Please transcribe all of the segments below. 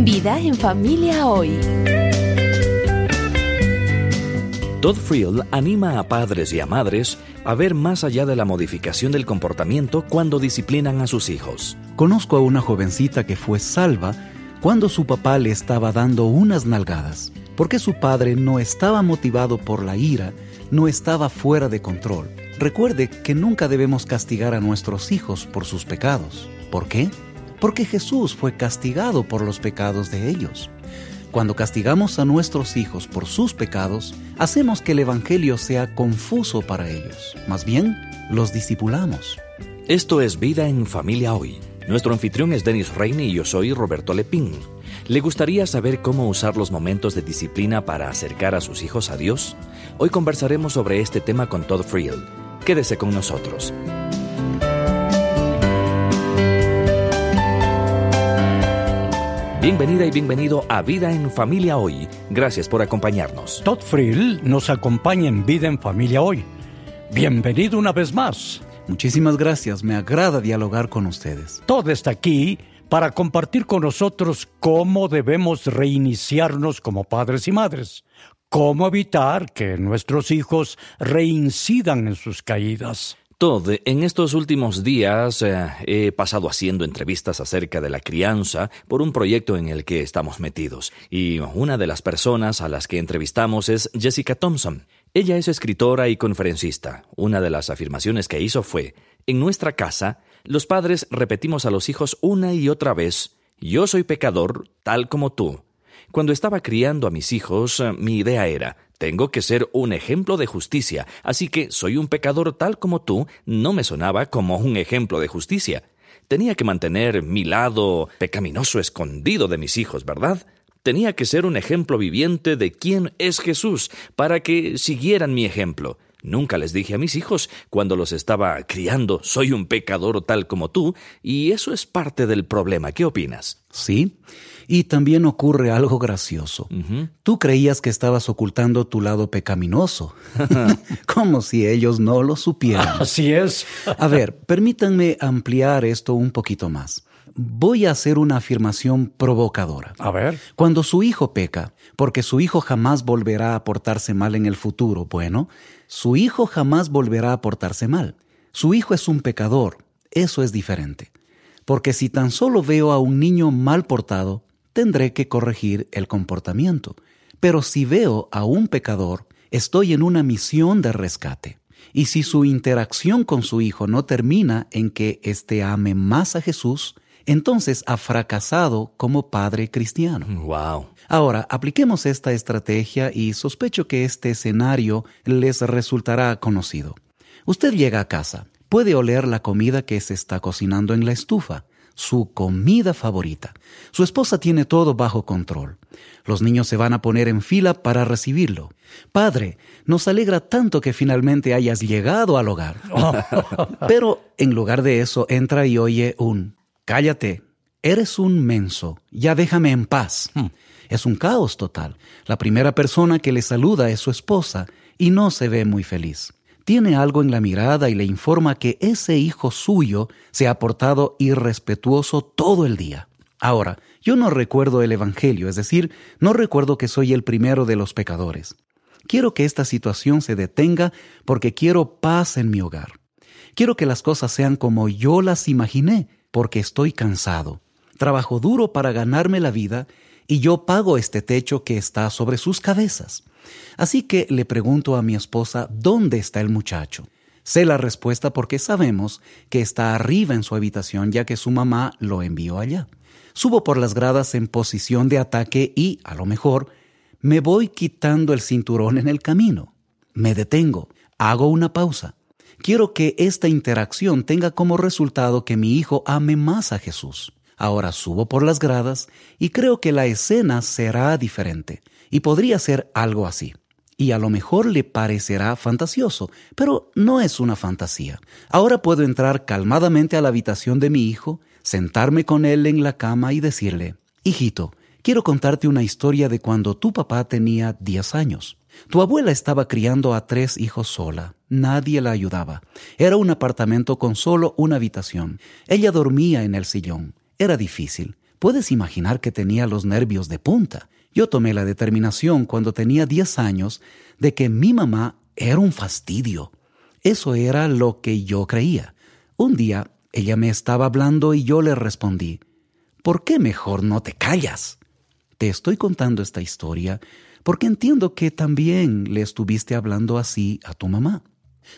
Vida en familia hoy. Todd Friel anima a padres y a madres a ver más allá de la modificación del comportamiento cuando disciplinan a sus hijos. Conozco a una jovencita que fue salva cuando su papá le estaba dando unas nalgadas, porque su padre no estaba motivado por la ira, no estaba fuera de control. Recuerde que nunca debemos castigar a nuestros hijos por sus pecados. ¿Por qué? Porque Jesús fue castigado por los pecados de ellos. Cuando castigamos a nuestros hijos por sus pecados, hacemos que el Evangelio sea confuso para ellos. Más bien, los discipulamos. Esto es Vida en Familia Hoy. Nuestro anfitrión es Denis Reine y yo soy Roberto Lepín. ¿Le gustaría saber cómo usar los momentos de disciplina para acercar a sus hijos a Dios? Hoy conversaremos sobre este tema con Todd Friel. Quédese con nosotros. Bienvenida y bienvenido a Vida en Familia Hoy. Gracias por acompañarnos. Todd Friel nos acompaña en Vida en Familia Hoy. Bienvenido una vez más. Muchísimas gracias, me agrada dialogar con ustedes. Todd está aquí para compartir con nosotros cómo debemos reiniciarnos como padres y madres, cómo evitar que nuestros hijos reincidan en sus caídas. Todd, en estos últimos días eh, he pasado haciendo entrevistas acerca de la crianza por un proyecto en el que estamos metidos, y una de las personas a las que entrevistamos es Jessica Thompson. Ella es escritora y conferencista. Una de las afirmaciones que hizo fue, en nuestra casa, los padres repetimos a los hijos una y otra vez, yo soy pecador tal como tú. Cuando estaba criando a mis hijos, eh, mi idea era, tengo que ser un ejemplo de justicia, así que soy un pecador tal como tú no me sonaba como un ejemplo de justicia. Tenía que mantener mi lado pecaminoso escondido de mis hijos, ¿verdad? Tenía que ser un ejemplo viviente de quién es Jesús, para que siguieran mi ejemplo. Nunca les dije a mis hijos cuando los estaba criando, soy un pecador tal como tú, y eso es parte del problema. ¿Qué opinas? Sí, y también ocurre algo gracioso. Tú creías que estabas ocultando tu lado pecaminoso, como si ellos no lo supieran. Así es. a ver, permítanme ampliar esto un poquito más. Voy a hacer una afirmación provocadora. A ver. Cuando su hijo peca, porque su hijo jamás volverá a portarse mal en el futuro, bueno, su hijo jamás volverá a portarse mal. Su hijo es un pecador. Eso es diferente. Porque si tan solo veo a un niño mal portado, tendré que corregir el comportamiento. Pero si veo a un pecador, estoy en una misión de rescate. Y si su interacción con su hijo no termina en que éste ame más a Jesús, entonces ha fracasado como padre cristiano. Wow. Ahora, apliquemos esta estrategia y sospecho que este escenario les resultará conocido. Usted llega a casa, puede oler la comida que se está cocinando en la estufa, su comida favorita. Su esposa tiene todo bajo control. Los niños se van a poner en fila para recibirlo. Padre, nos alegra tanto que finalmente hayas llegado al hogar. Pero en lugar de eso entra y oye un Cállate, eres un menso, ya déjame en paz. Hmm. Es un caos total. La primera persona que le saluda es su esposa y no se ve muy feliz tiene algo en la mirada y le informa que ese hijo suyo se ha portado irrespetuoso todo el día. Ahora, yo no recuerdo el Evangelio, es decir, no recuerdo que soy el primero de los pecadores. Quiero que esta situación se detenga porque quiero paz en mi hogar. Quiero que las cosas sean como yo las imaginé, porque estoy cansado. Trabajo duro para ganarme la vida y yo pago este techo que está sobre sus cabezas. Así que le pregunto a mi esposa dónde está el muchacho. Sé la respuesta porque sabemos que está arriba en su habitación ya que su mamá lo envió allá. Subo por las gradas en posición de ataque y, a lo mejor, me voy quitando el cinturón en el camino. Me detengo, hago una pausa. Quiero que esta interacción tenga como resultado que mi hijo ame más a Jesús. Ahora subo por las gradas y creo que la escena será diferente y podría ser algo así. Y a lo mejor le parecerá fantasioso, pero no es una fantasía. Ahora puedo entrar calmadamente a la habitación de mi hijo, sentarme con él en la cama y decirle, Hijito, quiero contarte una historia de cuando tu papá tenía 10 años. Tu abuela estaba criando a tres hijos sola. Nadie la ayudaba. Era un apartamento con solo una habitación. Ella dormía en el sillón. Era difícil. Puedes imaginar que tenía los nervios de punta. Yo tomé la determinación cuando tenía 10 años de que mi mamá era un fastidio. Eso era lo que yo creía. Un día ella me estaba hablando y yo le respondí, ¿por qué mejor no te callas? Te estoy contando esta historia porque entiendo que también le estuviste hablando así a tu mamá.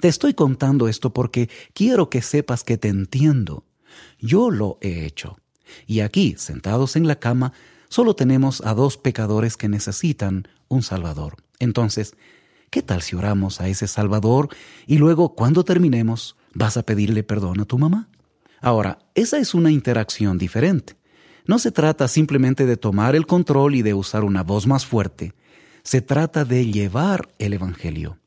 Te estoy contando esto porque quiero que sepas que te entiendo. Yo lo he hecho. Y aquí, sentados en la cama, solo tenemos a dos pecadores que necesitan un Salvador. Entonces, ¿qué tal si oramos a ese Salvador y luego, cuando terminemos, vas a pedirle perdón a tu mamá? Ahora, esa es una interacción diferente. No se trata simplemente de tomar el control y de usar una voz más fuerte. Se trata de llevar el Evangelio.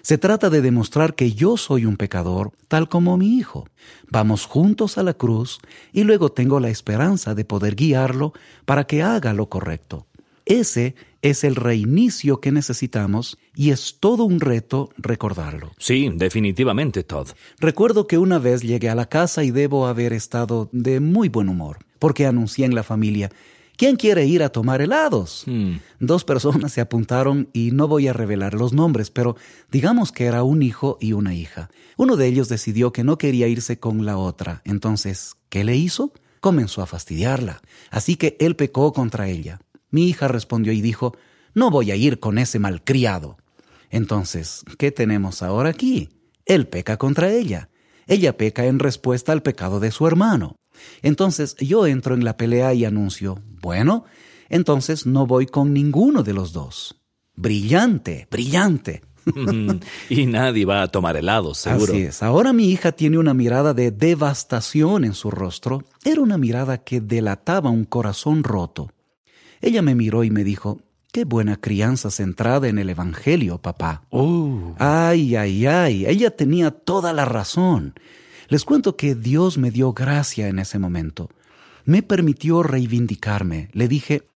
Se trata de demostrar que yo soy un pecador, tal como mi hijo. Vamos juntos a la cruz y luego tengo la esperanza de poder guiarlo para que haga lo correcto. Ese es el reinicio que necesitamos y es todo un reto recordarlo. Sí, definitivamente, Todd. Recuerdo que una vez llegué a la casa y debo haber estado de muy buen humor, porque anuncié en la familia ¿Quién quiere ir a tomar helados? Hmm. Dos personas se apuntaron y no voy a revelar los nombres, pero digamos que era un hijo y una hija. Uno de ellos decidió que no quería irse con la otra. Entonces, ¿qué le hizo? Comenzó a fastidiarla. Así que él pecó contra ella. Mi hija respondió y dijo, no voy a ir con ese malcriado. Entonces, ¿qué tenemos ahora aquí? Él peca contra ella. Ella peca en respuesta al pecado de su hermano. Entonces yo entro en la pelea y anuncio, bueno, entonces no voy con ninguno de los dos. Brillante, brillante. y nadie va a tomar helado, seguro. Así es. Ahora mi hija tiene una mirada de devastación en su rostro. Era una mirada que delataba un corazón roto. Ella me miró y me dijo, Qué buena crianza centrada en el Evangelio, papá. Oh. Ay, ay, ay. Ella tenía toda la razón. Les cuento que Dios me dio gracia en ese momento. Me permitió reivindicarme. Le dije,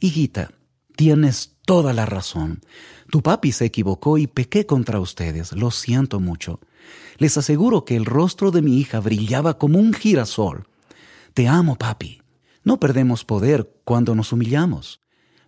hijita, tienes toda la razón. Tu papi se equivocó y pequé contra ustedes. Lo siento mucho. Les aseguro que el rostro de mi hija brillaba como un girasol. Te amo, papi. No perdemos poder cuando nos humillamos.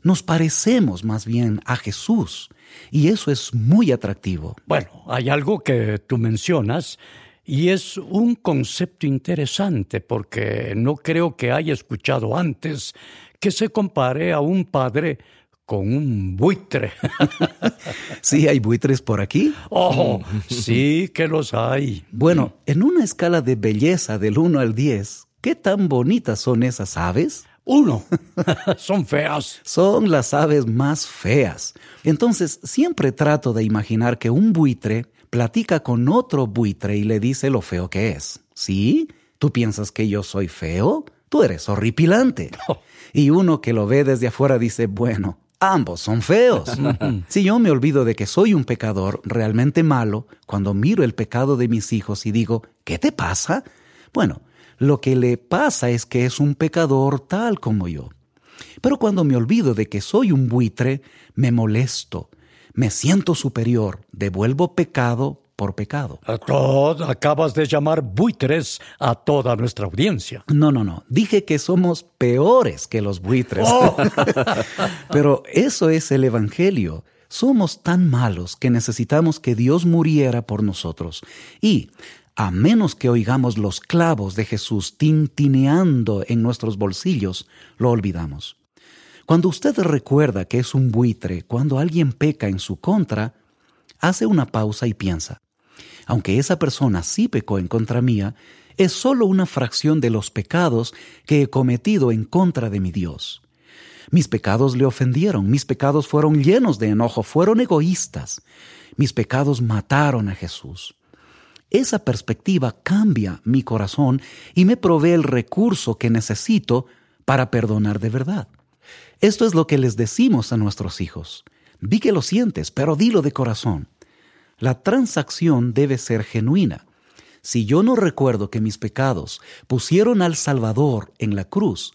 Nos parecemos más bien a Jesús. Y eso es muy atractivo. Bueno, hay algo que tú mencionas y es un concepto interesante porque no creo que haya escuchado antes que se compare a un padre con un buitre. ¿Sí hay buitres por aquí? Oh, sí que los hay. Bueno, en una escala de belleza del 1 al 10, ¿qué tan bonitas son esas aves? Uno. son feas. Son las aves más feas. Entonces, siempre trato de imaginar que un buitre platica con otro buitre y le dice lo feo que es. ¿Sí? ¿Tú piensas que yo soy feo? Tú eres horripilante. Y uno que lo ve desde afuera dice, bueno, ambos son feos. si yo me olvido de que soy un pecador realmente malo, cuando miro el pecado de mis hijos y digo, ¿qué te pasa? Bueno, lo que le pasa es que es un pecador tal como yo. Pero cuando me olvido de que soy un buitre, me molesto, me siento superior, devuelvo pecado por pecado. acabas de llamar buitres a toda nuestra audiencia. No, no, no. Dije que somos peores que los buitres. Oh. Pero eso es el Evangelio. Somos tan malos que necesitamos que Dios muriera por nosotros. Y, a menos que oigamos los clavos de Jesús tintineando en nuestros bolsillos, lo olvidamos. Cuando usted recuerda que es un buitre, cuando alguien peca en su contra, hace una pausa y piensa, aunque esa persona sí pecó en contra mía, es solo una fracción de los pecados que he cometido en contra de mi Dios. Mis pecados le ofendieron, mis pecados fueron llenos de enojo, fueron egoístas, mis pecados mataron a Jesús. Esa perspectiva cambia mi corazón y me provee el recurso que necesito para perdonar de verdad. Esto es lo que les decimos a nuestros hijos. Vi que lo sientes, pero dilo de corazón. La transacción debe ser genuina. Si yo no recuerdo que mis pecados pusieron al Salvador en la cruz,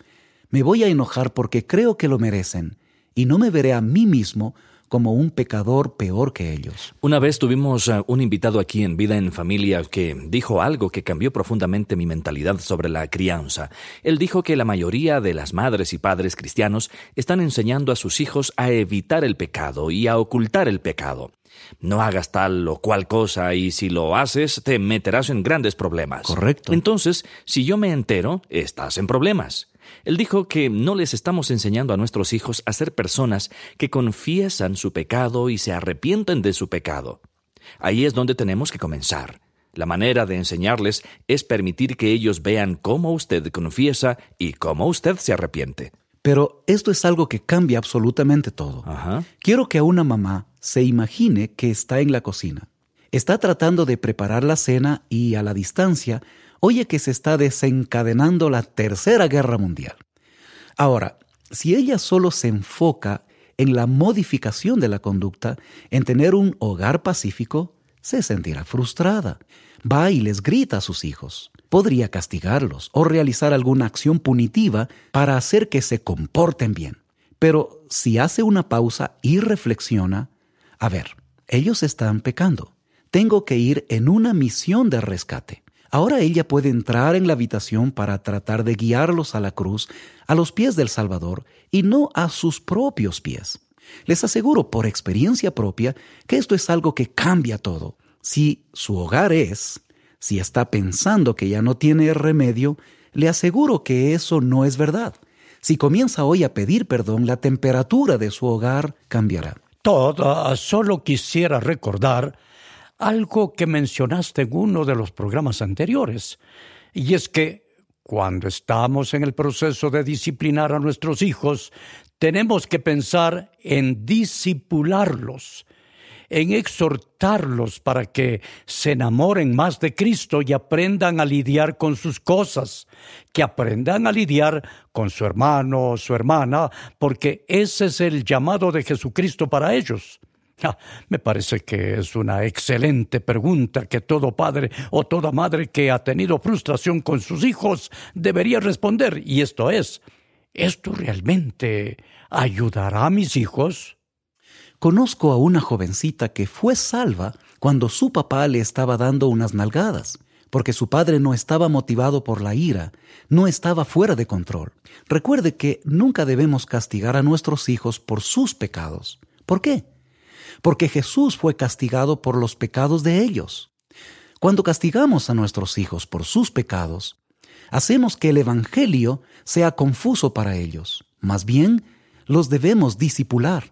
me voy a enojar porque creo que lo merecen y no me veré a mí mismo como un pecador peor que ellos. Una vez tuvimos uh, un invitado aquí en Vida en Familia que dijo algo que cambió profundamente mi mentalidad sobre la crianza. Él dijo que la mayoría de las madres y padres cristianos están enseñando a sus hijos a evitar el pecado y a ocultar el pecado. No hagas tal o cual cosa y si lo haces te meterás en grandes problemas. Correcto. Entonces, si yo me entero, estás en problemas. Él dijo que no les estamos enseñando a nuestros hijos a ser personas que confiesan su pecado y se arrepienten de su pecado. Ahí es donde tenemos que comenzar. La manera de enseñarles es permitir que ellos vean cómo usted confiesa y cómo usted se arrepiente. Pero esto es algo que cambia absolutamente todo. Ajá. Quiero que a una mamá se imagine que está en la cocina. Está tratando de preparar la cena y a la distancia oye que se está desencadenando la Tercera Guerra Mundial. Ahora, si ella solo se enfoca en la modificación de la conducta, en tener un hogar pacífico, se sentirá frustrada. Va y les grita a sus hijos. Podría castigarlos o realizar alguna acción punitiva para hacer que se comporten bien. Pero si hace una pausa y reflexiona, a ver, ellos están pecando. Tengo que ir en una misión de rescate. Ahora ella puede entrar en la habitación para tratar de guiarlos a la cruz, a los pies del Salvador, y no a sus propios pies. Les aseguro por experiencia propia que esto es algo que cambia todo. Si su hogar es, si está pensando que ya no tiene remedio, le aseguro que eso no es verdad. Si comienza hoy a pedir perdón, la temperatura de su hogar cambiará. Toda, solo quisiera recordar algo que mencionaste en uno de los programas anteriores, y es que cuando estamos en el proceso de disciplinar a nuestros hijos, tenemos que pensar en disipularlos, en exhortarlos para que se enamoren más de Cristo y aprendan a lidiar con sus cosas, que aprendan a lidiar con su hermano o su hermana, porque ese es el llamado de Jesucristo para ellos. Ah, me parece que es una excelente pregunta que todo padre o toda madre que ha tenido frustración con sus hijos debería responder, y esto es, ¿esto realmente ayudará a mis hijos? Conozco a una jovencita que fue salva cuando su papá le estaba dando unas nalgadas, porque su padre no estaba motivado por la ira, no estaba fuera de control. Recuerde que nunca debemos castigar a nuestros hijos por sus pecados. ¿Por qué? Porque Jesús fue castigado por los pecados de ellos. Cuando castigamos a nuestros hijos por sus pecados, hacemos que el Evangelio sea confuso para ellos. Más bien, los debemos disipular.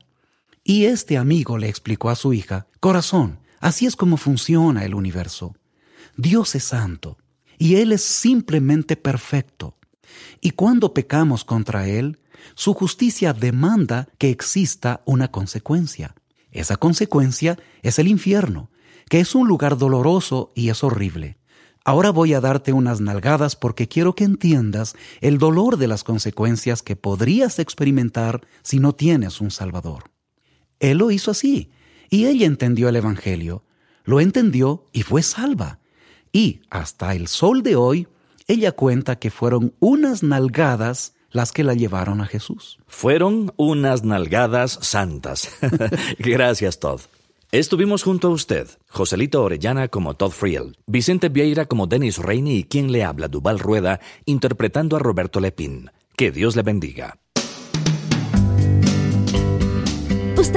Y este amigo le explicó a su hija, Corazón, así es como funciona el universo. Dios es santo, y Él es simplemente perfecto. Y cuando pecamos contra Él, su justicia demanda que exista una consecuencia. Esa consecuencia es el infierno, que es un lugar doloroso y es horrible. Ahora voy a darte unas nalgadas porque quiero que entiendas el dolor de las consecuencias que podrías experimentar si no tienes un Salvador. Él lo hizo así, y ella entendió el Evangelio, lo entendió y fue salva. Y hasta el sol de hoy, ella cuenta que fueron unas nalgadas las que la llevaron a Jesús. Fueron unas nalgadas santas. Gracias, Todd. Estuvimos junto a usted, Joselito Orellana como Todd Friel, Vicente Vieira como Dennis Reine y quien le habla, Duval Rueda, interpretando a Roberto Lepín. Que Dios le bendiga.